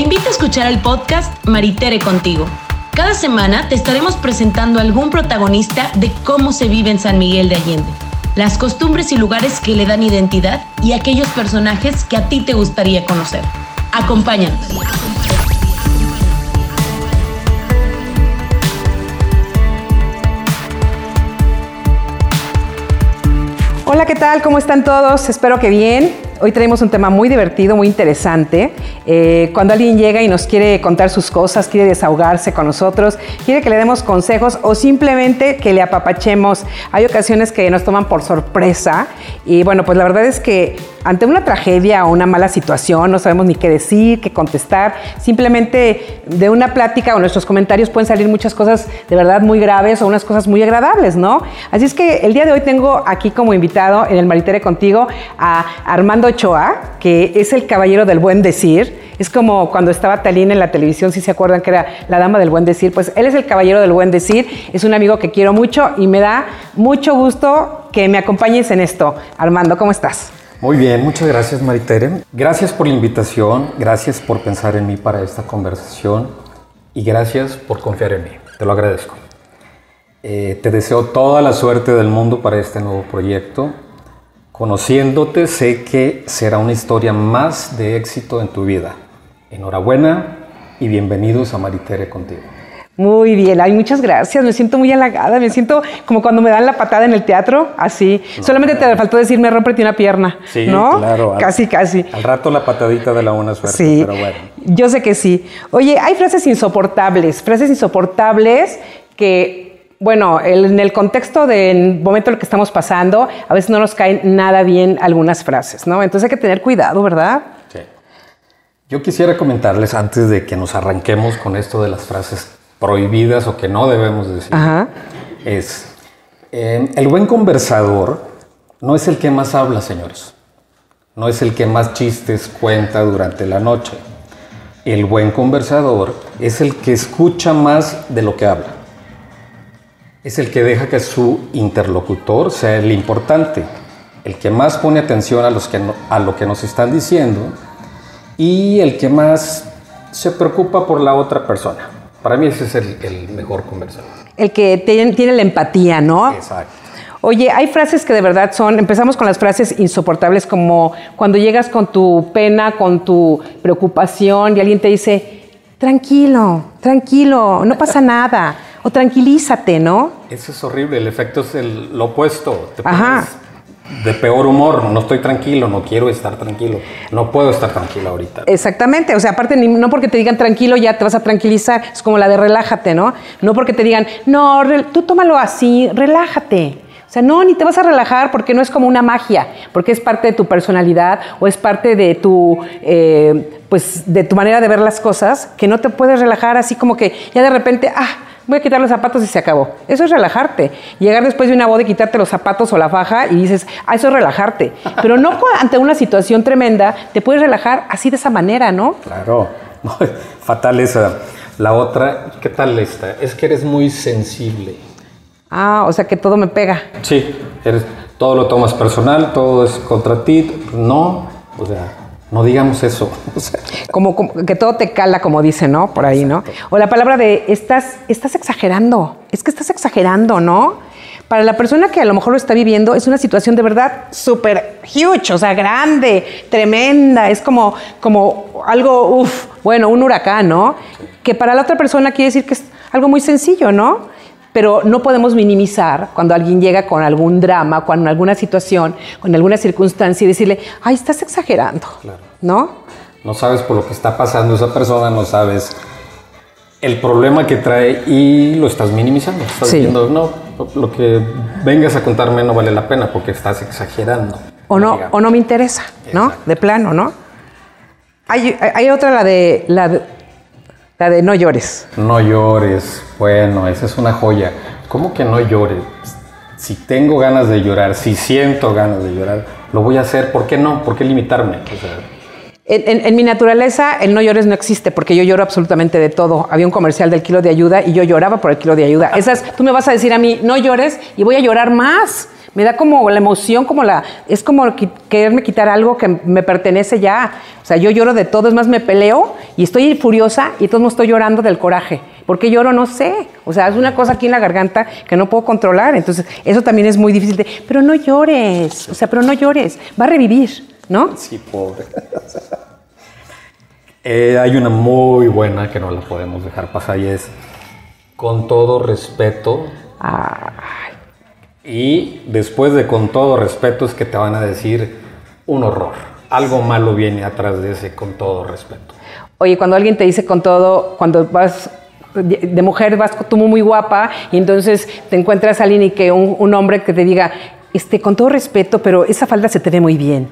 Te invito a escuchar el podcast Maritere contigo. Cada semana te estaremos presentando algún protagonista de cómo se vive en San Miguel de Allende, las costumbres y lugares que le dan identidad y aquellos personajes que a ti te gustaría conocer. Acompáñanos. Hola, ¿qué tal? ¿Cómo están todos? Espero que bien. Hoy tenemos un tema muy divertido, muy interesante. Eh, cuando alguien llega y nos quiere contar sus cosas, quiere desahogarse con nosotros, quiere que le demos consejos o simplemente que le apapachemos. Hay ocasiones que nos toman por sorpresa y bueno, pues la verdad es que ante una tragedia o una mala situación no sabemos ni qué decir, qué contestar. Simplemente de una plática o nuestros comentarios pueden salir muchas cosas de verdad muy graves o unas cosas muy agradables, ¿no? Así es que el día de hoy tengo aquí como invitado en el Maritere contigo a Armando Ochoa, que es el caballero del buen decir. Es como cuando estaba Talín en la televisión, si se acuerdan que era la dama del buen decir, pues él es el caballero del buen decir, es un amigo que quiero mucho y me da mucho gusto que me acompañes en esto. Armando, ¿cómo estás? Muy bien, muchas gracias Maritere. Gracias por la invitación, gracias por pensar en mí para esta conversación y gracias por confiar en mí. Te lo agradezco. Eh, te deseo toda la suerte del mundo para este nuevo proyecto Conociéndote sé que será una historia más de éxito en tu vida. Enhorabuena y bienvenidos a Maritere contigo. Muy bien, ay, muchas gracias, me siento muy halagada, me siento como cuando me dan la patada en el teatro, así. Solamente te faltó decirme, rompete una pierna, sí, ¿no? claro. Casi, casi. Al rato la patadita de la buena suerte, sí, pero bueno. Yo sé que sí. Oye, hay frases insoportables, frases insoportables que bueno, en el contexto del momento en el que estamos pasando, a veces no nos caen nada bien algunas frases, ¿no? Entonces hay que tener cuidado, ¿verdad? Sí. Yo quisiera comentarles antes de que nos arranquemos con esto de las frases prohibidas o que no debemos decir, Ajá. es eh, el buen conversador no es el que más habla, señores. No es el que más chistes cuenta durante la noche. El buen conversador es el que escucha más de lo que habla es el que deja que su interlocutor sea el importante, el que más pone atención a, los que a lo que nos están diciendo y el que más se preocupa por la otra persona. Para mí ese es el, mejor conversador. El que tiene, tiene, la empatía, ¿no? Exacto. Oye, hay frases que de verdad son, empezamos con las frases insoportables como cuando llegas con tu pena, con tu preocupación y alguien te dice, tranquilo, tranquilo, no pasa nada o tranquilízate, ¿no? Eso es horrible, el efecto es el, lo opuesto. Te Ajá. De peor humor, no estoy tranquilo, no quiero estar tranquilo, no puedo estar tranquilo ahorita. Exactamente, o sea, aparte, no porque te digan tranquilo ya te vas a tranquilizar, es como la de relájate, ¿no? No porque te digan, no, tú tómalo así, relájate. O sea, no, ni te vas a relajar porque no es como una magia, porque es parte de tu personalidad o es parte de tu, eh, pues, de tu manera de ver las cosas, que no te puedes relajar así como que ya de repente, ah, voy a quitar los zapatos y se acabó. Eso es relajarte. Llegar después de una boda y quitarte los zapatos o la faja y dices, ah, eso es relajarte. Pero no ante una situación tremenda te puedes relajar así de esa manera, ¿no? Claro. fatal esa. La otra, ¿qué tal esta? Es que eres muy sensible. Ah, o sea que todo me pega. Sí, eres, todo lo tomas personal, todo es contra ti. No, o sea, no digamos eso. como, que todo te cala, como dice, ¿no? Por ahí, ¿no? O la palabra de estás, estás exagerando. Es que estás exagerando, ¿no? Para la persona que a lo mejor lo está viviendo, es una situación de verdad súper huge, o sea, grande, tremenda. Es como, como algo, uff, bueno, un huracán, ¿no? Que para la otra persona quiere decir que es algo muy sencillo, ¿no? Pero no podemos minimizar cuando alguien llega con algún drama, con alguna situación, con alguna circunstancia y decirle, ay, estás exagerando, ¿no? No sabes por lo que está pasando esa persona, no sabes el problema que trae y lo estás minimizando. Estás diciendo, no, lo que vengas a contarme no vale la pena porque estás exagerando. O no, o no me interesa, ¿no? De plano, ¿no? Hay, hay, otra, la de, la de la de no llores. No llores. Bueno, esa es una joya. ¿Cómo que no llores? Si tengo ganas de llorar, si siento ganas de llorar, lo voy a hacer. ¿Por qué no? ¿Por qué limitarme? en, mi naturaleza, el no llores no existe porque yo lloro absolutamente de todo. Había un comercial del kilo de ayuda y yo lloraba por el kilo de ayuda. Esas, tú me vas a decir a mí, no llores y voy a llorar más Me da como la emoción, como la. Es como quererme quitar algo que me pertenece ya. O sea, yo lloro de todo, es más, me peleo y estoy furiosa y todo estoy llorando del coraje. ¿Por qué lloro? No sé. O sea, es una cosa aquí en la garganta que no puedo controlar. Entonces, eso también es muy difícil de. Pero no llores. O sea, pero no llores. Va a revivir, ¿no? Sí, pobre. Eh, hay una muy buena que no la podemos dejar pasar y es con todo respeto. Ay, Y después de con todo respeto es que te van a decir un horror. Algo malo viene atrás de ese con todo respeto. Oye, cuando alguien te dice con todo, cuando vas de mujer, vas tú muy guapa y entonces te encuentras a alguien y que un, un hombre que te diga, este, con todo respeto, pero esa falda se te ve muy bien.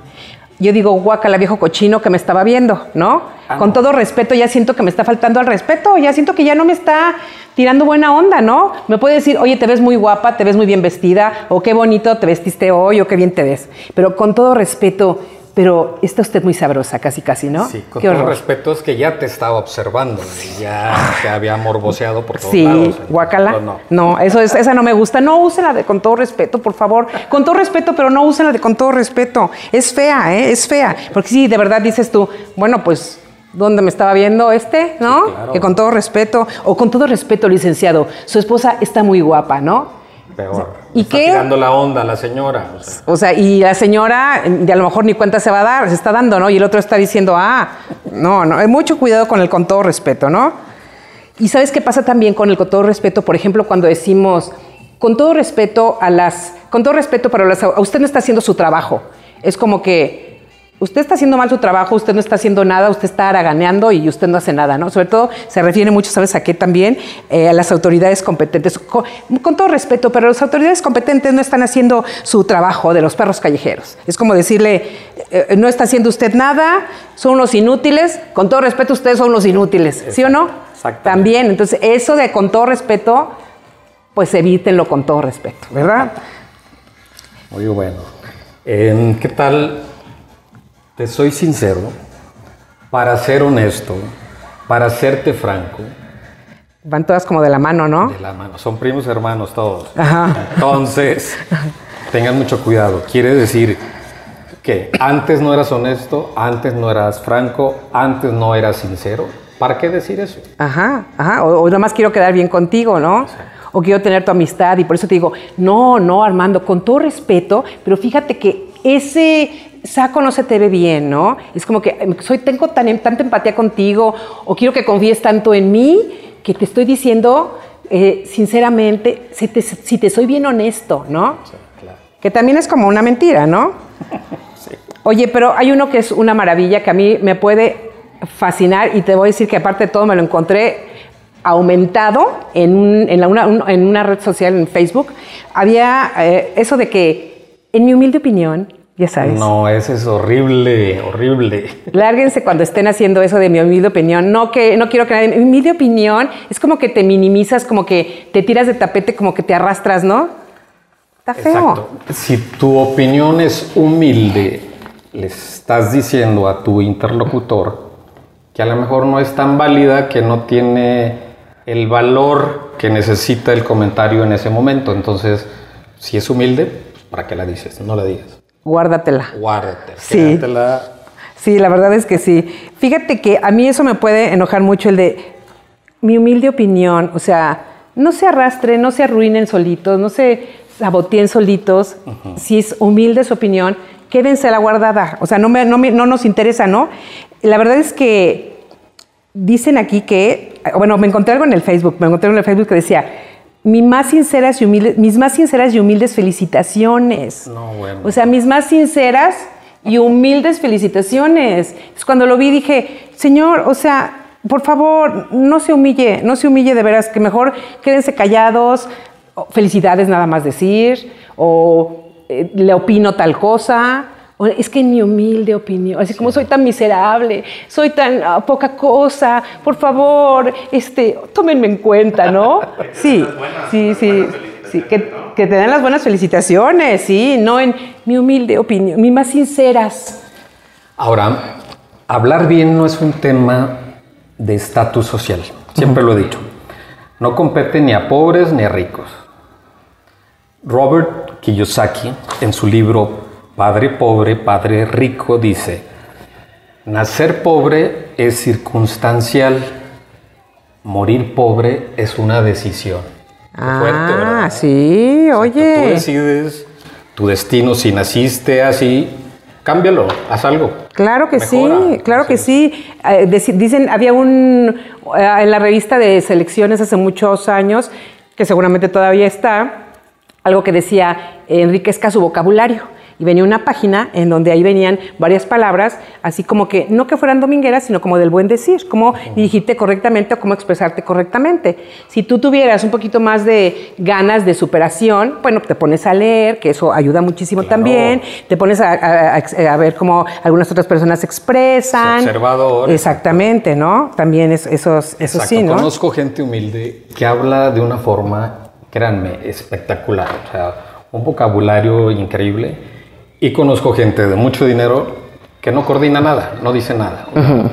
Yo digo, guacala, viejo cochino que me estaba viendo, ¿no? Ah, Con no. todo respeto, ya siento que me está faltando al respeto, ya siento que ya no me está tirando buena onda, ¿no? Me puede decir, oye, te ves muy guapa, te ves muy bien vestida, o qué bonito te vestiste hoy, o qué bien te ves. Pero con todo respeto, pero está usted muy sabrosa, casi, casi, ¿no? Sí, con todo respeto es que ya te estaba observando y ya te había morboseado por todos Sí, lados. guacala. Pues no. no. eso es, esa no me gusta. No usen la de con todo respeto, por favor. Con todo respeto, pero no usen la de con todo respeto. Es fea, ¿eh? Es fea. Porque sí, de verdad dices tú, bueno, pues, ¿dónde me estaba viendo este? ¿No? Sí, claro. Que con todo respeto, o con todo respeto, licenciado, su esposa está muy guapa, ¿no? Peor. ¿Y Está qué? tirando la onda a la señora. o sea. O sea, y la señora, de a lo mejor ni cuenta se va a dar, se está dando, ¿no? Y el otro está diciendo, ah, no, no, hay mucho cuidado con el con todo respeto, ¿no? Y sabes qué pasa también con el con todo respeto, por ejemplo, cuando decimos, con todo respeto a las, con todo respeto para las, a usted no está haciendo su trabajo. Es como que usted está haciendo mal su trabajo, usted no está haciendo nada, usted está haraganeando y usted no hace nada, ¿no? Sobre todo se refiere mucho, ¿sabes a qué también? Eh, a las autoridades competentes. Con, con todo respeto, pero las autoridades competentes no están haciendo su trabajo de los perros callejeros. Es como decirle, eh, no está haciendo usted nada, son unos inútiles, con todo respeto ustedes son unos inútiles, ¿sí o no? Exactamente. También, entonces eso de con todo respeto, pues evítenlo con todo respeto, ¿verdad? Muy bueno. Em, ¿Qué tal? Te soy sincero, para ser honesto, para serte franco, Van todas como de la mano, ¿no? de la mano, son primos hermanos todos. Ajá. Entonces, tengan mucho cuidado. Quiere decir que antes no eras honesto, antes no eras franco, antes no eras sincero. ¿Para qué decir eso? Ajá, ajá. O, o nomás quiero quedar bien contigo, ¿no? O quiero tener tu amistad y por eso te digo, no, no, Armando, con todo respeto, pero fíjate que ese saco no se te ve bien, ¿no? Es como que em, soy, tengo tan, em, tanta empatía contigo o quiero que confíes tanto en mí que te estoy diciendo eh, sinceramente, si te, si te soy bien honesto, ¿no? Claro. Que también es como una mentira, ¿no? Oye, pero hay uno que es una maravilla que a mí me puede fascinar y te voy a decir que aparte de todo me lo encontré aumentado en, un- en la- una, un- en una red social, en Facebook. Había eh, eso de que, en mi humilde opinión, ya sabes, No, ese es horrible, horrible. lárguense cuando estén haciendo eso de mi humilde opinión. No, que, no quiero que nadie... Mi humilde opinión es como que te minimizas, como que te tiras de tapete, como que te arrastras, ¿no? Está feo. Exacto. Si tu opinión es humilde, le estás diciendo a tu interlocutor que a lo mejor no es tan válida, que no tiene el valor que necesita el comentario en ese momento. Entonces, si es humilde, ¿para qué la dices? No la digas. Guárdatela. Guárdate. Sí. quédatela. Sí, la verdad es que sí. Fíjate que a mí eso me puede enojar mucho el de mi humilde opinión, o sea, no se arrastren, no se arruinen solitos, no se saboteen solitos. Si es humilde su opinión, quédense la guardada. O sea, no, me- no, me- no nos interesa, ¿no? La verdad es que dicen aquí que, bueno, me encontré algo en el Facebook, me encontré algo en el Facebook que decía, mi más sinceras y humildes, mis más sinceras y humildes felicitaciones. No, bueno. O sea, mis más sinceras y humildes felicitaciones. Entonces, cuando lo vi dije, Señor, o sea, por favor, no se humille, no se humille de veras, que mejor quédense callados, felicidades nada más decir, o eh, le opino tal cosa. Es que en mi humilde opinión, así como soy tan miserable, soy tan ah, poca cosa, por favor, este, tómenme en cuenta, ¿no? Sí, sí, sí, sí, que, que te den las buenas felicitaciones, sí, no en mi humilde opinión, mis más sinceras. Ahora, hablar bien no es un tema de estatus social. Siempre lo he dicho. No compete ni a pobres ni a ricos. Robert Kiyosaki, en su libro Padre Pobre, Padre Rico, dice, nacer pobre es circunstancial, morir pobre es una decisión. Fuerte, Ah, ¿verdad? sí, Exacto, Tú oye. decides tu destino, si naciste así, cámbialo, haz algo. Claro que Mejora. sí, claro que sí. Eh, dicen, había un, eh, en la revista de selecciones hace muchos años, que seguramente todavía está, algo que decía, enriquezca su vocabulario. Y venía una página en donde ahí venían varias palabras, así como que, no que fueran domingueras, sino como del buen decir, cómo dirigirte correctamente o cómo expresarte correctamente. Si tú tuvieras un poquito más de ganas de superación, bueno, te pones a leer, que eso ayuda muchísimo Claro. también, te pones a, a- a- a ver cómo algunas otras personas se expresan. Ser observador. Exactamente, ¿no? También es- eso, eso Exacto, sí, ¿no? Conozco gente humilde que habla de una forma, créanme, espectacular. O sea, un vocabulario increíble. Y conozco gente de mucho dinero que no coordina nada, no dice nada.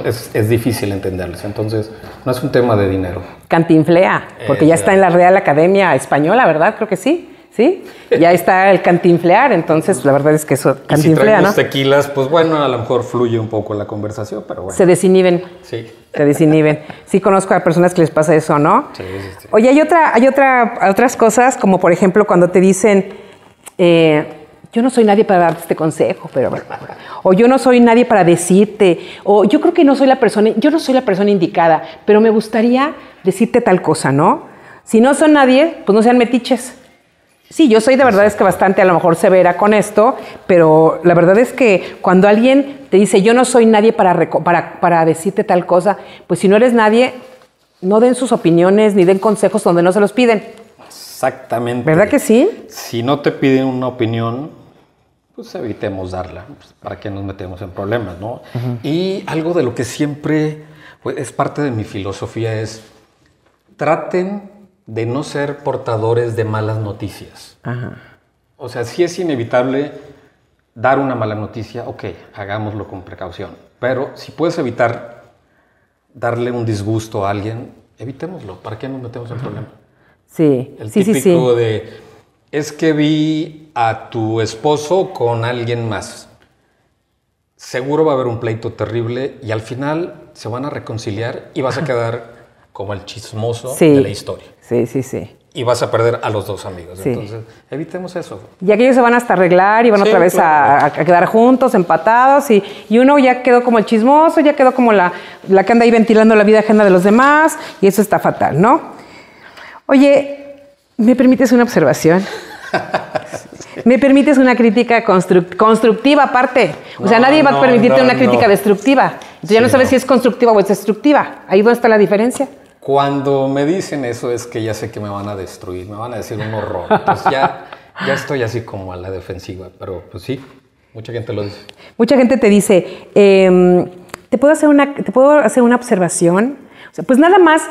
es, es difícil entenderles. Entonces, no es un tema de dinero. Cantinflea, porque Eh, ya está en la Real Academia Española, ¿verdad? Creo que sí. ¿Sí? Ya está el cantinflear, entonces la verdad es que eso Y si cantinflea, ¿no? tequilas, pues bueno, a lo mejor fluye un poco la conversación, pero bueno. Se desinhiben. Sí. Se desinhiben. Sí conozco a personas que les pasa eso, ¿no? Sí, sí, sí. Oye, hay, otra, hay otra, otras cosas, como por ejemplo cuando te dicen, eh, yo no soy nadie para darte este consejo, pero o yo no soy nadie para decirte, o yo creo que no soy la persona, yo no soy la persona indicada, pero me gustaría decirte tal cosa, ¿no? Si no son nadie, pues no sean metiches. Sí, yo soy de verdad es que bastante a lo mejor severa con esto, pero la verdad es que cuando alguien te dice yo no soy nadie para, para, para decirte tal cosa, pues si no eres nadie, no den sus opiniones ni den consejos donde no se los piden. Exactamente. ¿Verdad que sí? Si no te piden una opinión, pues evitemos darla. pues, ¿Para qué nos metemos en problemas, no? Y algo de lo que siempre pues, es parte de mi filosofía es traten de no ser portadores de malas noticias. O sea, si es inevitable dar una mala noticia, ok, hagámoslo con precaución. Pero si puedes evitar darle un disgusto a alguien, evitémoslo. ¿Para qué nos metemos en problemas? Sí, El sí, típico sí. de, es que vi a tu esposo con alguien más. Seguro va a haber un pleito terrible y al final se van a reconciliar y vas a quedar como el chismoso Sí. de la historia. Sí, sí, sí. Y vas a perder a los dos amigos. Sí. Entonces, evitemos eso. Y aquellos se van hasta arreglar y van Sí, otra vez a, quedar juntos, empatados, y, y uno ya quedó como el chismoso, ya quedó como la, la que anda ahí ventilando la vida ajena de los demás, y eso está fatal, ¿no? Oye, ¿me permites una observación? ¿Me permites una crítica construc- constructiva aparte? O sea, No, nadie va a no, permitirte no, una crítica destructiva. Entonces ya no Sí, sabes no. si es constructiva o es destructiva. Ahí dónde está la diferencia. Cuando me dicen eso es que ya sé que me van a destruir, me van a decir un horror. Entonces ya, ya estoy así como a la defensiva. Pero pues sí, mucha gente lo dice. Mucha gente te dice, em, ¿te, puedo hacer una, ¿te puedo hacer una observación? O sea, pues nada más,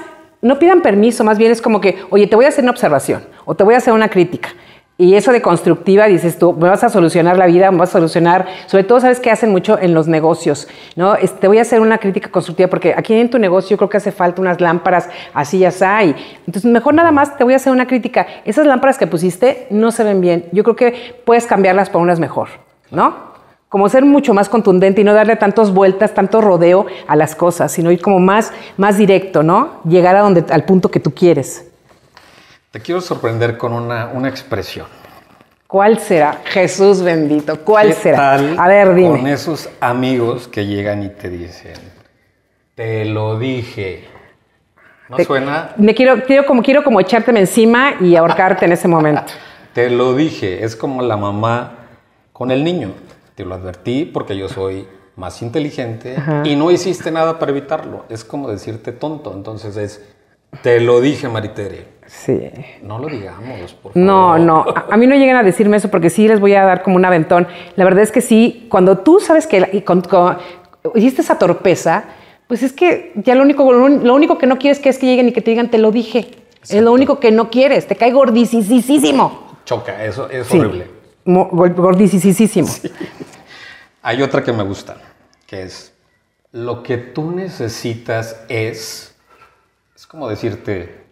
no pidan permiso, más bien es como que, oye, te voy a hacer una observación o te voy a hacer una crítica. Y eso de constructiva, dices tú, me vas a solucionar la vida, me vas a solucionar, sobre todo, ¿sabes qué hacen mucho en los negocios? ¿no? Te voy a hacer una crítica constructiva porque aquí en tu negocio creo que hace falta unas lámparas así y así. y Entonces, mejor nada más te voy a hacer una crítica. Esas lámparas que pusiste no se ven bien. Yo creo que puedes cambiarlas por unas mejor, ¿no? Como ser mucho más contundente y no darle tantas vueltas, tanto rodeo a las cosas, sino ir como más, más directo, ¿no? Llegar a donde, al punto que tú quieres. Te quiero sorprender con una, una expresión. ¿Cuál será? Jesús bendito, ¿cuál ¿Qué será? tal a ver, Con dime. esos amigos que llegan y te dicen, te lo dije. ¿No Te- suena? Me quiero, quiero, como, quiero como echárteme encima y ahorcarte en ese momento. Te lo dije. Es como la mamá con el niño. Te lo advertí porque yo soy más inteligente y no hiciste nada para evitarlo. Es como decirte tonto. Entonces es, te lo dije, Maritere. Sí. No lo digamos, por favor. No, no, a, a mí no llegan a decirme eso porque sí les voy a dar como un aventón. La verdad es que sí, cuando tú sabes que la- y con- con- hiciste esa torpeza, pues es que ya lo único, lo único que no quieres que es que lleguen y que te digan te lo dije. Es lo único que no quieres, te cae gordisísimo. Choca, eso es Sí, horrible. Gordisísimo. Hay otra que me gusta, que es, lo que tú necesitas es, es como decirte,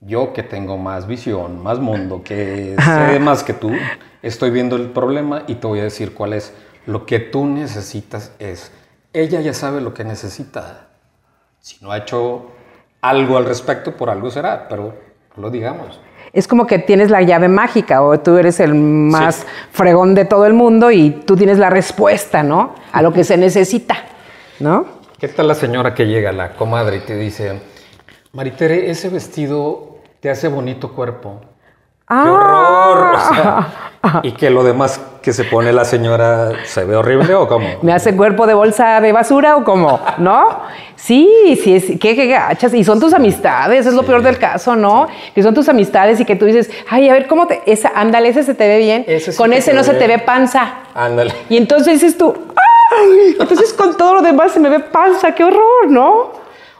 yo que tengo más visión, más mundo, que sé más que tú, estoy viendo el problema y te voy a decir cuál es. Lo que tú necesitas es, ella ya sabe lo que necesita. Si no ha hecho algo al respecto, por algo será, pero no lo digamos. Es como que tienes la llave mágica o tú eres el más fregón de todo el mundo y tú tienes la respuesta, ¿no? A lo que se necesita, ¿no? ¿Qué tal la señora que llega, la comadre, y te dice, Maritere, ese vestido te hace bonito cuerpo? ¡Qué ah. horror! y que lo demás que se pone la señora se ve horrible o cómo? ¿Me hace cuerpo de bolsa de basura o cómo? ¿No? Sí, sí, es, ¿qué, qué gachas? Y son tus amistades, es lo peor del caso, ¿no? Que son tus amistades y que tú dices, ay, a ver, ¿cómo te. Esa, ándale, ese se te ve bien. con ese no se te ve panza. Ándale. Y entonces dices tú, ¡ay! Entonces con todo lo demás se me ve panza, qué horror, ¿no?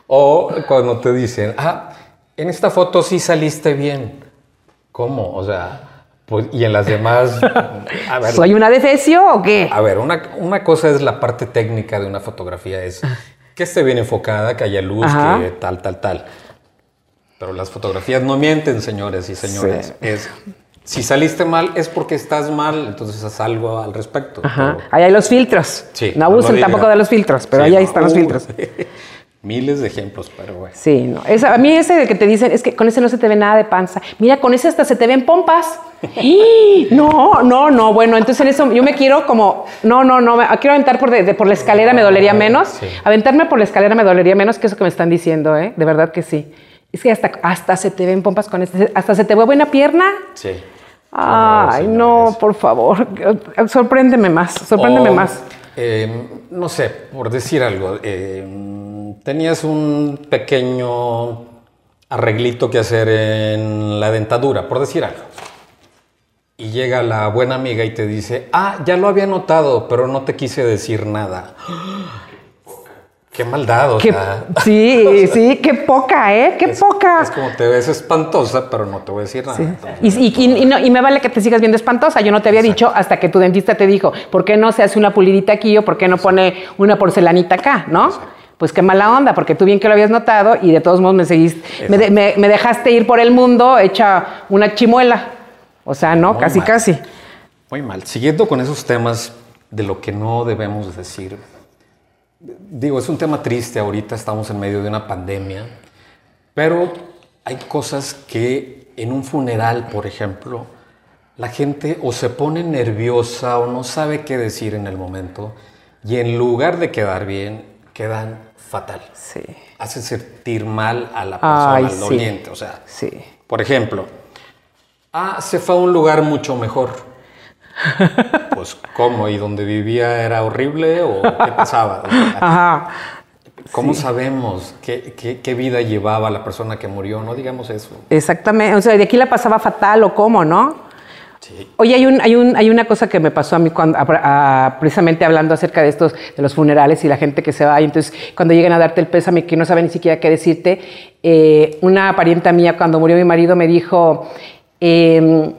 O cuando te dicen, ah, en esta foto sí saliste bien. ¿Cómo? O sea, pues, y en las demás. A ver, ¿Soy una defecio o qué? A ver, una, cosa es la parte técnica de una fotografía, es que esté bien enfocada, que haya luz, que tal, tal, tal. Pero las fotografías no mienten, señores y señores. Es, si saliste mal es porque estás mal, entonces haz algo al respecto. ahí hay los filtros. Sí, no abusen tampoco de los filtros, pero ahí, están los filtros. Miles de ejemplos, pero bueno. Sí, no. a mí ese de que te dicen, es que con ese no se te ve nada de panza. Mira, con ese hasta se te ven pompas. no, no, no. Bueno, entonces en eso yo me quiero como, no, no, no, quiero aventar por, por la escalera, me dolería menos. Aventarme por la escalera me dolería menos que eso que me están diciendo, ¿eh? De verdad que sí. Es que hasta, hasta se te ven pompas con este, hasta se te ve buena pierna. Sí. Ay, no, por favor, sorpréndeme más, sorpréndeme más. Em, no sé, por decir algo, em, tenías un pequeño arreglito que hacer en la dentadura, por decir algo. Y llega la buena amiga y te dice, ah, ya lo había notado, pero no te quise decir nada. Qué maldad, o sea. Sí, sí, qué poca, ¿eh? Qué poca. Es como te ves espantosa, pero no te voy a decir nada. y, me vale que te sigas viendo espantosa. Yo no te había dicho hasta que tu dentista te dijo, ¿por qué no se hace una pulidita aquí o por qué no pone una porcelanita acá, no? Pues qué mala onda, porque tú bien que lo habías notado y de todos modos me seguiste, me, dejaste ir por el mundo hecha una chimuela. O sea, no, casi, casi. Muy mal. Siguiendo con esos temas de lo que no debemos decir digo, es un tema triste, ahorita estamos en medio de una pandemia, pero hay cosas que en un funeral, por ejemplo, la gente o se pone nerviosa o no sabe qué decir en el momento y en lugar de quedar bien, quedan fatal. Sí. Hace sentir mal a la persona, al doliente. O sea, sí. por ejemplo, ah, se fue a un lugar mucho mejor. Pues, ¿cómo? ¿Y donde vivía era horrible o qué pasaba? Ajá. ¿Cómo sabemos qué, vida llevaba la persona que murió? No digamos eso. Exactamente. O sea, de aquí la pasaba fatal o cómo, ¿no? Sí. Oye, hay, un, hay, un, hay una cosa que me pasó a mí cuando, precisamente hablando acerca de estos, de los funerales y la gente que se va. Y entonces, cuando llegan a darte el pésame, que no saben ni siquiera qué decirte, eh, una parienta mía, cuando murió mi marido, me dijo, eh,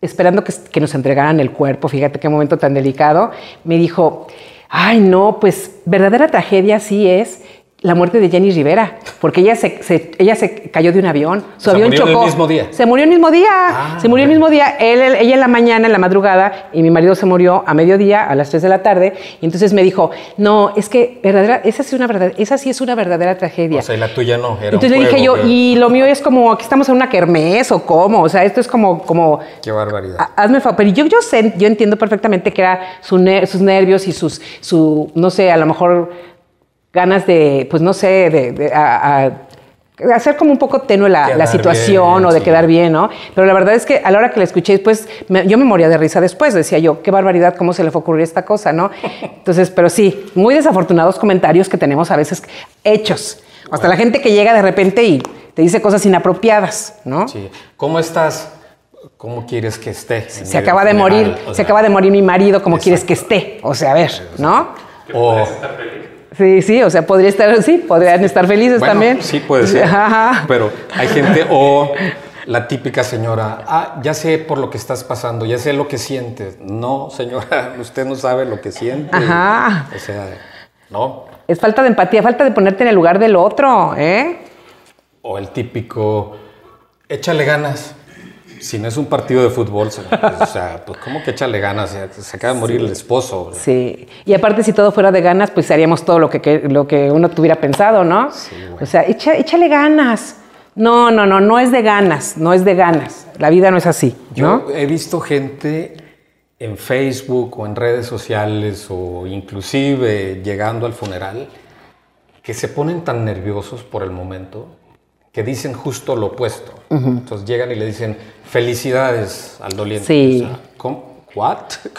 esperando que, nos entregaran el cuerpo, fíjate qué momento tan delicado, me dijo, ay no, pues verdadera tragedia sí es la muerte de Jenny Rivera, porque ella se, ella se cayó de un avión, su avión murió chocó. el mismo día. Se murió el mismo día, ah, se murió el mismo día, él, ella en la mañana, en la madrugada, y mi marido se murió a mediodía, a las 3 de la tarde, y entonces me dijo, no, es que verdadera, esa, sí, una verdad, esa sí es una verdadera tragedia. O sea, y la tuya no, era Entonces le dije yo, y lo mío es como, aquí estamos en una kermés, o cómo, o sea, esto es como... como Qué barbaridad. Hazme favor, pero yo, yo, sé, yo entiendo perfectamente que era sus nervios y sus, su, no sé, a lo mejor ganas de, pues no sé, de, hacer como un poco tenue la, situación o de quedar bien, ¿no? Pero la verdad es que a la hora que la escuché, pues yo me moría de risa después, decía yo, qué barbaridad, cómo se le fue ocurrir esta cosa, ¿no? Entonces, pero sí, muy desafortunados comentarios que tenemos a veces hechos. Hasta la gente que llega de repente y te dice cosas inapropiadas, ¿no? Sí. ¿Cómo estás? ¿Cómo quieres que esté? Se acaba de morir, se acaba de morir mi marido, ¿cómo quieres que esté? O sea, a ver, ¿no? O, Sí, sí, o sea, podría estar, sí, podrían estar felices también. Sí, puede ser. Pero hay gente, o la típica señora, ah, ya sé por lo que estás pasando, ya sé lo que sientes. No, señora, usted no sabe lo que siente. Ajá. O sea, no. Es falta de empatía, falta de ponerte en el lugar del otro, ¿eh? O el típico, Échale ganas. Si no es un partido de fútbol, o sea, pues ¿cómo que échale ganas? Se acaba de morir el esposo. Sí, y aparte si todo fuera de ganas, pues haríamos todo lo que, lo que uno tuviera pensado, ¿no? Sí, O sea, échale ganas. No, no, no, no es de ganas, no es de ganas. La vida no es así. Yo he visto gente en Facebook o en redes sociales o inclusive llegando al funeral que se ponen tan nerviosos por el momento que dicen justo lo opuesto. Entonces llegan y le dicen felicidades al doliente. Sí. ¿cómo? ¿What?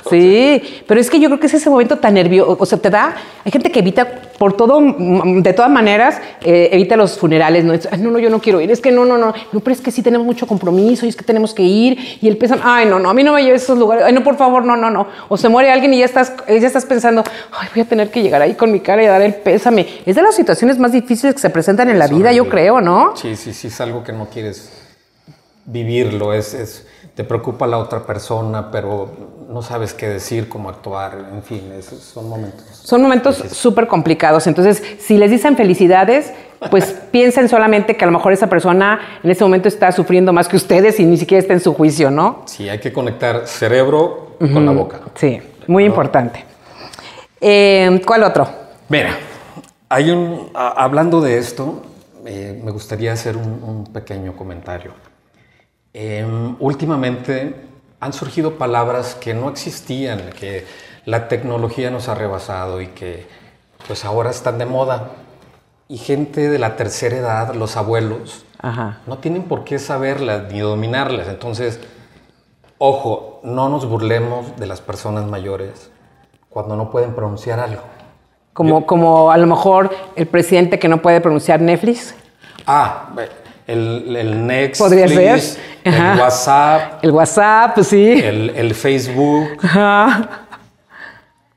Sí, pero es que yo creo que es ese momento tan nervioso, o sea, te da, hay gente que evita por todo, de todas maneras, eh, evita los funerales, ¿no? no, no, yo no quiero ir, es que no, no, no, no, pero es que sí tenemos mucho compromiso y es que tenemos que ir y el pesan, ay, no, no, a mí no me lleves a esos lugares, ay, no, por favor, no, no, no, o se muere alguien y ya estás, ya estás pensando, ay, voy a tener que llegar ahí con mi cara y dar el pésame. Es de las situaciones más difíciles que se presentan en la vida, yo creo, ¿no? Sí, sí, sí, es algo que no quieres vivirlo, es, es te preocupa la otra persona, pero no sabes qué decir, cómo actuar, en fin, son momentos. Son momentos súper complicados, entonces si les dicen felicidades, pues piensen solamente que a lo mejor esa persona en ese momento está sufriendo más que ustedes y ni siquiera está en su juicio, ¿no? Sí, hay que conectar cerebro con la boca. Sí, muy importante. Eh, ¿Cuál otro? Mira, hay un, hablando de esto, eh, me gustaría hacer un pequeño comentario. Em, últimamente han surgido palabras que no existían, que la tecnología nos ha rebasado y que pues ahora están de moda. Y gente de la tercera edad, los abuelos, no tienen por qué saberlas ni dominarlas. Entonces, ojo, no nos burlemos de las personas mayores cuando no pueden pronunciar algo. Como, como a lo mejor el presidente que no puede pronunciar Netflix. Ah, el, el Next. Podría ser. El WhatsApp. El WhatsApp, sí. El, Facebook.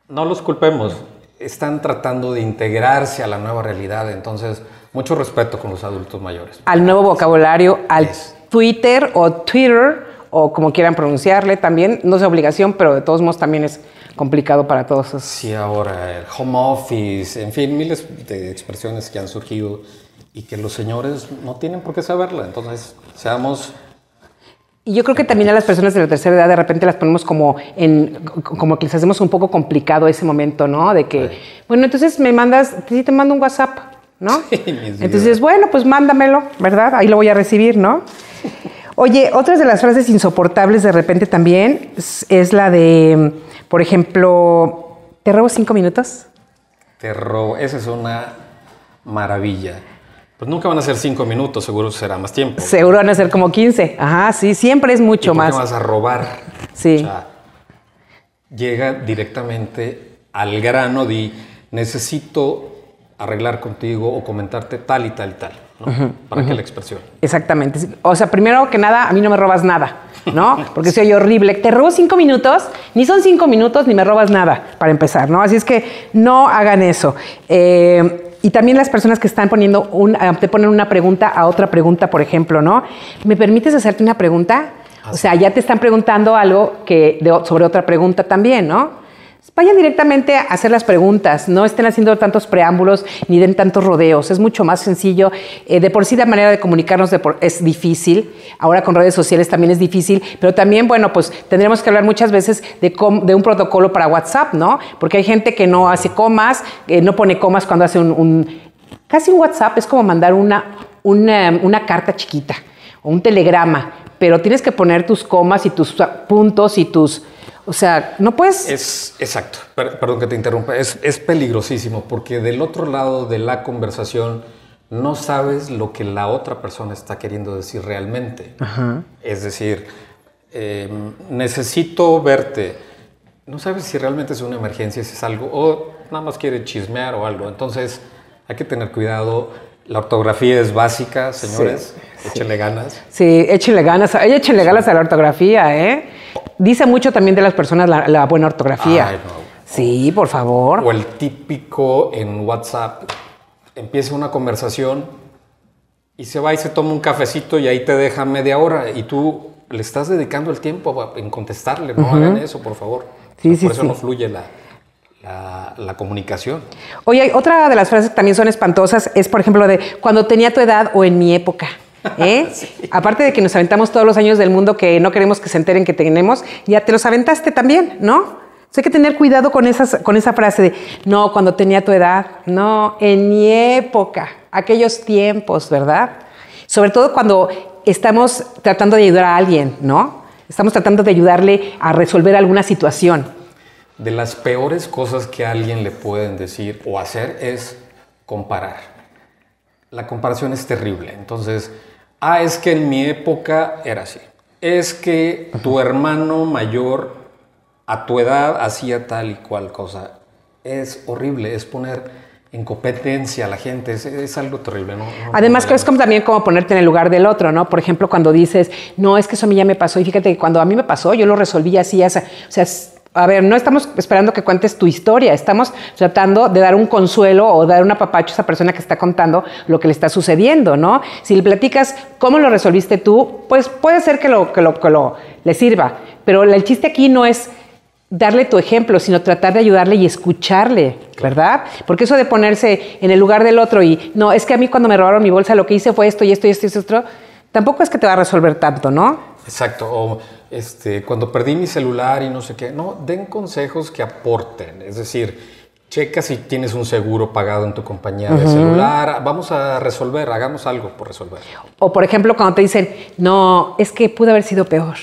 No los culpemos. Están tratando de integrarse a la nueva realidad. Entonces, mucho respeto con los adultos mayores. Al nuevo vocabulario, al Twitter o Twitter, o como quieran pronunciarle también. No es obligación, pero de todos modos también es complicado para todos. Sí, ahora el home office, en fin, miles de expresiones que han surgido y que los señores no tienen por qué saberla. Entonces, seamos... Y yo creo que también a las personas de la tercera edad de repente las ponemos como en, como que les hacemos un poco complicado ese momento, ¿no? De que, bueno, entonces me mandas, sí te mando un WhatsApp, ¿no? entonces, bueno, pues mándamelo, ¿verdad? Ahí lo voy a recibir, ¿no? Oye, otras de las frases insoportables de repente también es, es la de, por ejemplo, ¿te robo cinco minutos? Te robo, esa es una maravilla. Pues nunca van a ser cinco minutos, seguro será más tiempo. Seguro van a ser como 15. Ajá, sí, siempre es mucho ¿Y más. vas a robar. Sí. O sea, llega directamente al grano de necesito arreglar contigo o comentarte tal y tal y tal, ¿no? Para que la expresión. Exactamente. O sea, primero que nada, a mí no me robas nada, ¿no? Porque soy horrible. Te robo cinco minutos, ni son cinco minutos, ni me robas nada, para empezar, ¿no? Así es que no hagan eso. Eh, y también las personas que están poniendo, un, ah, te ponen una pregunta a otra pregunta, por ejemplo, ¿no? ¿Me permites hacerte una pregunta? Ah, o sea, ya te están preguntando algo que sobre otra pregunta también, ¿no? Vayan directamente a hacer las preguntas, no estén haciendo tantos preámbulos ni den tantos rodeos, es mucho más sencillo. Eh, de por sí la manera de comunicarnos es difícil, ahora con redes sociales también es difícil, pero también, bueno, pues tendremos que hablar muchas veces de, de un protocolo para WhatsApp, ¿no? Porque hay gente que no hace comas, que no pone comas cuando hace un, Casi un WhatsApp es como mandar una, una, una carta chiquita o un telegrama, pero tienes que poner tus comas y tus puntos y tus o sea, no puedes... Es exacto, perdón que te interrumpa, es, es, peligrosísimo porque del otro lado de la conversación no sabes lo que la otra persona está queriendo decir realmente. Es decir, em, necesito verte. No sabes si realmente es una emergencia, si es algo, o nada más quiere chismear o algo. Entonces, hay que tener cuidado. La ortografía es básica, señores. Échenle ganas. Sí, échenle ganas. Échenle ganas a la ortografía, ¿eh? Dice mucho también de las personas la, buena ortografía. Sí, por favor. O el típico en WhatsApp, empieza una conversación y se va y se toma un cafecito y ahí te deja media hora y tú le estás dedicando el tiempo en contestarle. No hagan eso, por favor. Sí, sí, por eso no fluye la, la, comunicación. Oye, otra de las frases que también son espantosas es, por ejemplo, de cuando tenía tu edad o en mi época. ¿Eh? Aparte de que nos aventamos todos los años del mundo que no queremos que se enteren que tenemos, ya te los aventaste también, ¿no? hay que tener cuidado con, esas, con esa frase de, no, cuando tenía tu edad, no, en mi época, aquellos tiempos, ¿verdad? Sobre todo cuando estamos tratando de ayudar a alguien, ¿no? Estamos tratando de ayudarle a resolver alguna situación. De las peores cosas que a alguien le pueden decir o hacer es comparar. La comparación es terrible. Entonces, ah, es que en mi época era así. Es que tu hermano mayor a tu edad hacía tal y cual cosa. Es horrible, es poner en competencia a la gente, es, algo terrible. ¿no? Además, que es como también como ponerte en el lugar del otro, ¿no? Por ejemplo, cuando dices, no, es que eso a mí ya me pasó, y fíjate que cuando a mí me pasó, yo lo resolví así, o sea, a ver, no estamos esperando que cuentes tu historia, estamos tratando de dar un consuelo o dar un apapacho a esa persona que está contando lo que le está sucediendo, ¿no? Si le platicas cómo lo resolviste tú, pues puede ser que lo, que lo, que lo le sirva, pero el chiste aquí no es darle tu ejemplo, sino tratar de ayudarle y escucharle, ¿verdad? Porque eso de ponerse en el lugar del otro y, no, es que a mí cuando me robaron mi bolsa lo que hice fue esto y esto y esto y esto, tampoco es que te va a resolver tanto, ¿no? Exacto, o este, cuando perdí mi celular y no sé qué, no, den consejos que aporten, es decir, checa si tienes un seguro pagado en tu compañía de celular, vamos a resolver, hagamos algo por resolver. O por ejemplo, cuando te dicen, no, es que pudo haber sido peor.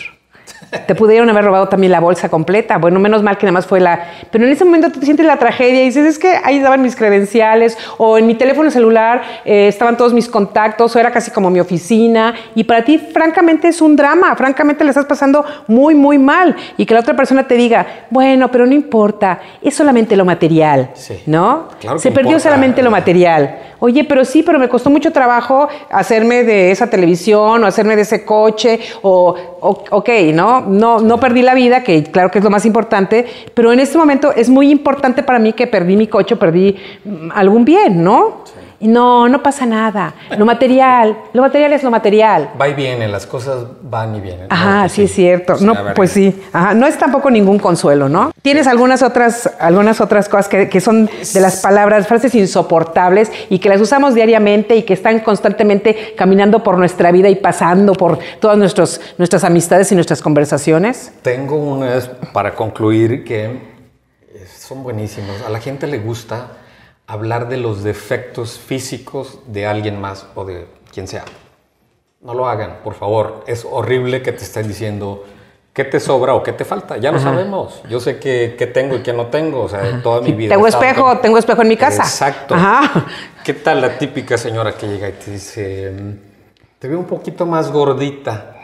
Te pudieron haber robado también la bolsa completa. Bueno, menos mal que nada más fue la... Pero en ese momento tú sientes la tragedia y dices, es que ahí daban mis credenciales o en mi teléfono celular eh, estaban todos mis contactos o era casi como mi oficina. Y para ti, francamente, es un drama. Francamente, le estás pasando muy, muy mal. Y que la otra persona te diga, bueno, pero no importa, es solamente lo material. ¿No? Se perdió solamente lo material. Oye, pero sí, pero me costó mucho trabajo hacerme de esa televisión o hacerme de ese coche o, ok, ¿no? ¿no? No, perdí la vida, que claro que es lo más importante, pero en este momento es muy importante para mí que perdí mi coche, perdí mm, algún bien, ¿no? No, no pasa nada. Lo material, lo material es lo material. Va y viene, las cosas van y vienen. Ajá, sí, es cierto. no, pues sí. Ajá, no es tampoco ningún consuelo, ¿no? Tienes algunas otras, algunas otras cosas que, que, son de las palabras, frases insoportables y que las usamos diariamente y que están constantemente caminando por nuestra vida y pasando por todas nuestros, nuestras amistades y nuestras conversaciones. Tengo unas para concluir que son buenísimos. A la gente le gusta hablar de los defectos físicos de alguien más o de quien sea. No lo hagan, por favor. Es horrible que te estén diciendo qué te sobra o qué te falta. Ya lo sabemos. Yo sé qué, tengo y qué no tengo. O sea, toda mi vida. Tengo espejo, tengo espejo en mi casa. Exacto. ¿Qué tal la típica señora que llega y te dice, te veo un poquito más gordita?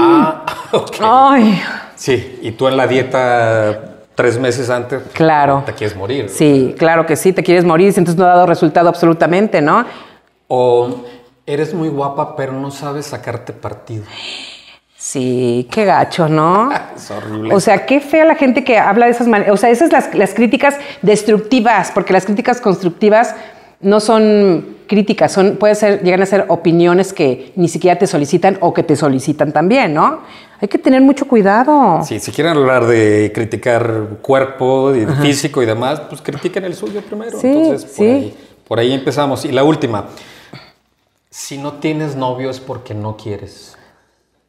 ah, ok. Ay. Sí, y tú en la dieta tres meses antes, claro. te quieres morir. Sí, claro que sí, te quieres morir, entonces no ha dado resultado absolutamente, ¿no? O eres muy guapa, pero no sabes sacarte partido. Sí, qué gacho, ¿no? es horrible. O sea, qué fea la gente que habla de esas maneras. O sea, esas las, las críticas destructivas, porque las críticas constructivas no son críticas, son, puede ser, llegan a ser opiniones que ni siquiera te solicitan o que te solicitan también, ¿no? Hay que tener mucho cuidado. Sí, si quieren hablar de criticar cuerpo, de físico y demás, pues critiquen el suyo primero. Sí, Entonces, por, ahí, por ahí empezamos. Y la última, si no tienes novio es porque no quieres.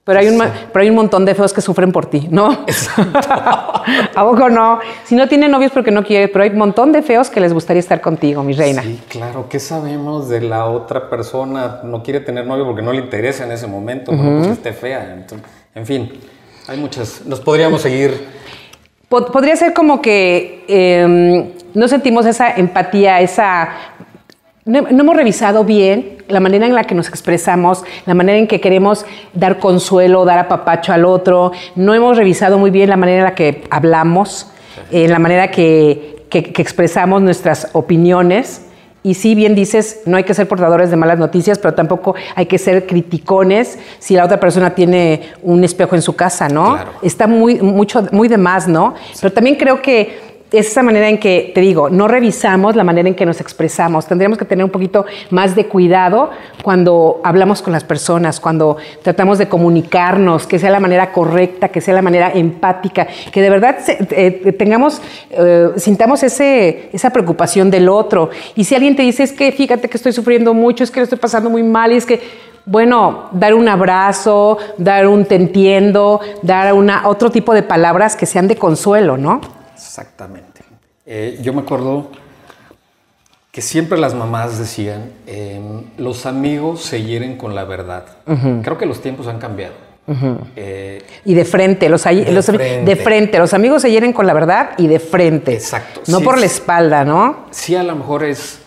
Pero hay, un, pero hay un montón de feos que sufren por ti, ¿no? ¿A poco no? Si no tiene novios porque no quiere, pero hay un montón de feos que les gustaría estar contigo, mi reina. Sí, claro. ¿Qué sabemos de la otra persona? No quiere tener novio porque no le interesa en ese momento, uh pues esté fea. en fin, hay muchas. Nos podríamos seguir. Podría ser como que em, no sentimos esa empatía, esa no, hemos revisado bien la manera en la que nos expresamos, la manera en que queremos dar consuelo, dar apapacho al otro. No hemos revisado muy bien la manera en la que hablamos, en la manera que, que, expresamos nuestras opiniones. Y sí, bien dices, no hay que ser portadores de malas noticias, pero tampoco hay que ser criticones si la otra persona tiene un espejo en su casa, ¿no? Está muy, mucho, muy de más, ¿no? Pero también creo que es esa manera en que, te digo, no revisamos la manera en que nos expresamos. Tendríamos que tener un poquito más de cuidado cuando hablamos con las personas, cuando tratamos de comunicarnos, que sea la manera correcta, que sea la manera empática, que de verdad eh, tengamos, eh, sintamos ese, esa preocupación del otro. Y si alguien te dice, es que fíjate que estoy sufriendo mucho, es que lo estoy pasando muy mal, y es que bueno, dar un abrazo, dar un te entiendo, dar una, otro tipo de palabras que sean de consuelo, ¿no? Exactamente. Eh, yo me acuerdo que siempre las mamás decían, em, los amigos se hieren con la verdad. Creo que los tiempos han cambiado. Eh, y de frente los, de, los frente. de frente, los amigos se hieren con la verdad y de frente. Exacto. No por la espalda, ¿no? Sí, a lo mejor es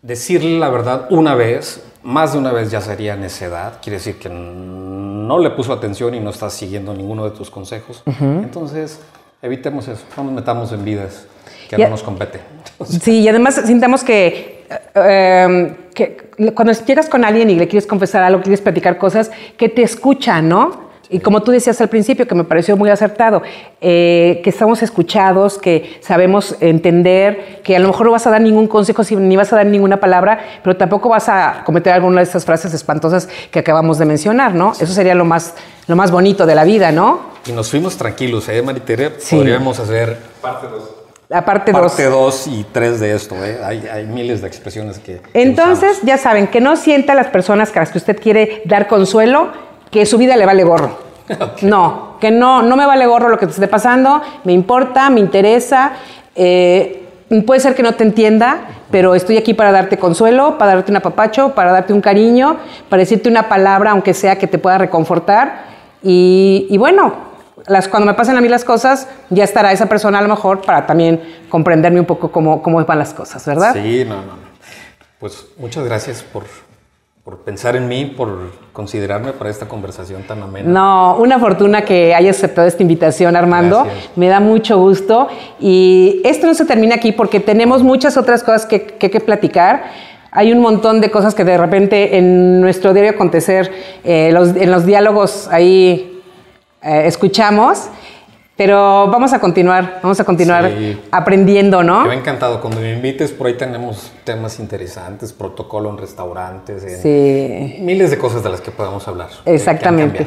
decirle la verdad una vez, más de una vez ya sería necedad, quiere decir que no le puso atención y no está siguiendo ninguno de tus consejos. Entonces, evitemos eso, no nos metamos en vidas que no nos compete. Sí, y además sintamos que, em, que cuando llegas con alguien y le quieres confesar algo, quieres platicar cosas, que te escucha, ¿no? Y como tú decías al principio, que me pareció muy acertado, eh, que estamos escuchados, que sabemos entender, que a lo mejor no vas a dar ningún consejo ni vas a dar ninguna palabra, pero tampoco vas a cometer alguna de esas frases espantosas que acabamos de mencionar, ¿no? Eso sería lo más, lo más bonito de la vida, ¿no? Y nos fuimos tranquilos, ¿eh, Maritere? Podríamos hacer parte 2. La parte 2. Parte 2 y 3 de esto, ¿eh? hay, hay, miles de expresiones que... Entonces, ya saben, que no sienta a las personas a las que usted quiere dar consuelo, que su vida le vale gorro. No, que no, no me vale gorro lo que te esté pasando, me importa, me interesa. Eh, puede ser que no te entienda, pero estoy aquí para darte consuelo, para darte un apapacho, para darte un cariño, para decirte una palabra, aunque sea que te pueda reconfortar. Y, bueno, las, cuando me pasen a mí las cosas, ya estará esa persona a lo mejor para también comprenderme un poco cómo, cómo van las cosas, ¿verdad? Sí, no, no. Pues muchas gracias por, por pensar en mí, por considerarme para esta conversación tan amena. No, una fortuna que hayas aceptado esta invitación, Armando. Me da mucho gusto. Y esto no se termina aquí porque tenemos muchas otras cosas que, que, platicar. Hay un montón de cosas que de repente en nuestro diario acontecer, eh, en los diálogos ahí eh, escuchamos. Pero vamos a continuar, vamos a continuar aprendiendo, ¿no? Me ha encantado. Cuando me invites, por ahí tenemos temas interesantes, protocolo en restaurantes, miles de cosas de las que podemos hablar. Exactamente.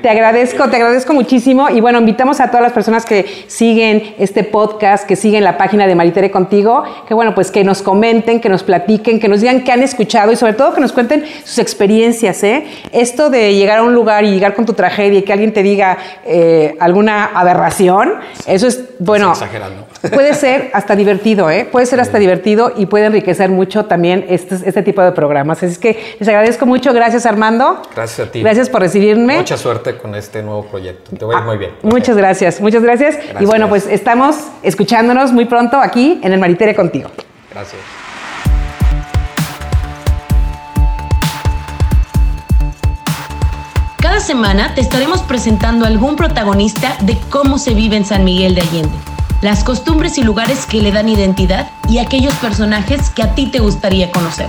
te agradezco, te agradezco muchísimo. Y bueno, invitamos a todas las personas que siguen este podcast, que siguen la página de Maritere Contigo, que bueno, pues que nos comenten, que nos platiquen, que nos digan qué han escuchado y sobre todo que nos cuenten sus experiencias. ¿eh? Esto de llegar a un lugar y llegar con tu tragedia y que alguien te diga eh, alguna aberración eso es, bueno, puede ser hasta divertido, ¿eh? Puede ser hasta divertido y puede enriquecer mucho también este, este tipo de programas. Así es que les agradezco mucho. Gracias, Armando. Gracias a ti. Gracias por recibirme. Mucha suerte con este nuevo proyecto. Te voy a ir muy bien. Muchas gracias, muchas gracias. Y bueno, pues estamos escuchándonos muy pronto aquí en el Maritere contigo. Gracias. Semana te estaremos presentando algún protagonista de cómo se vive en San Miguel de Allende, las costumbres y lugares que le dan identidad y aquellos personajes que a ti te gustaría conocer.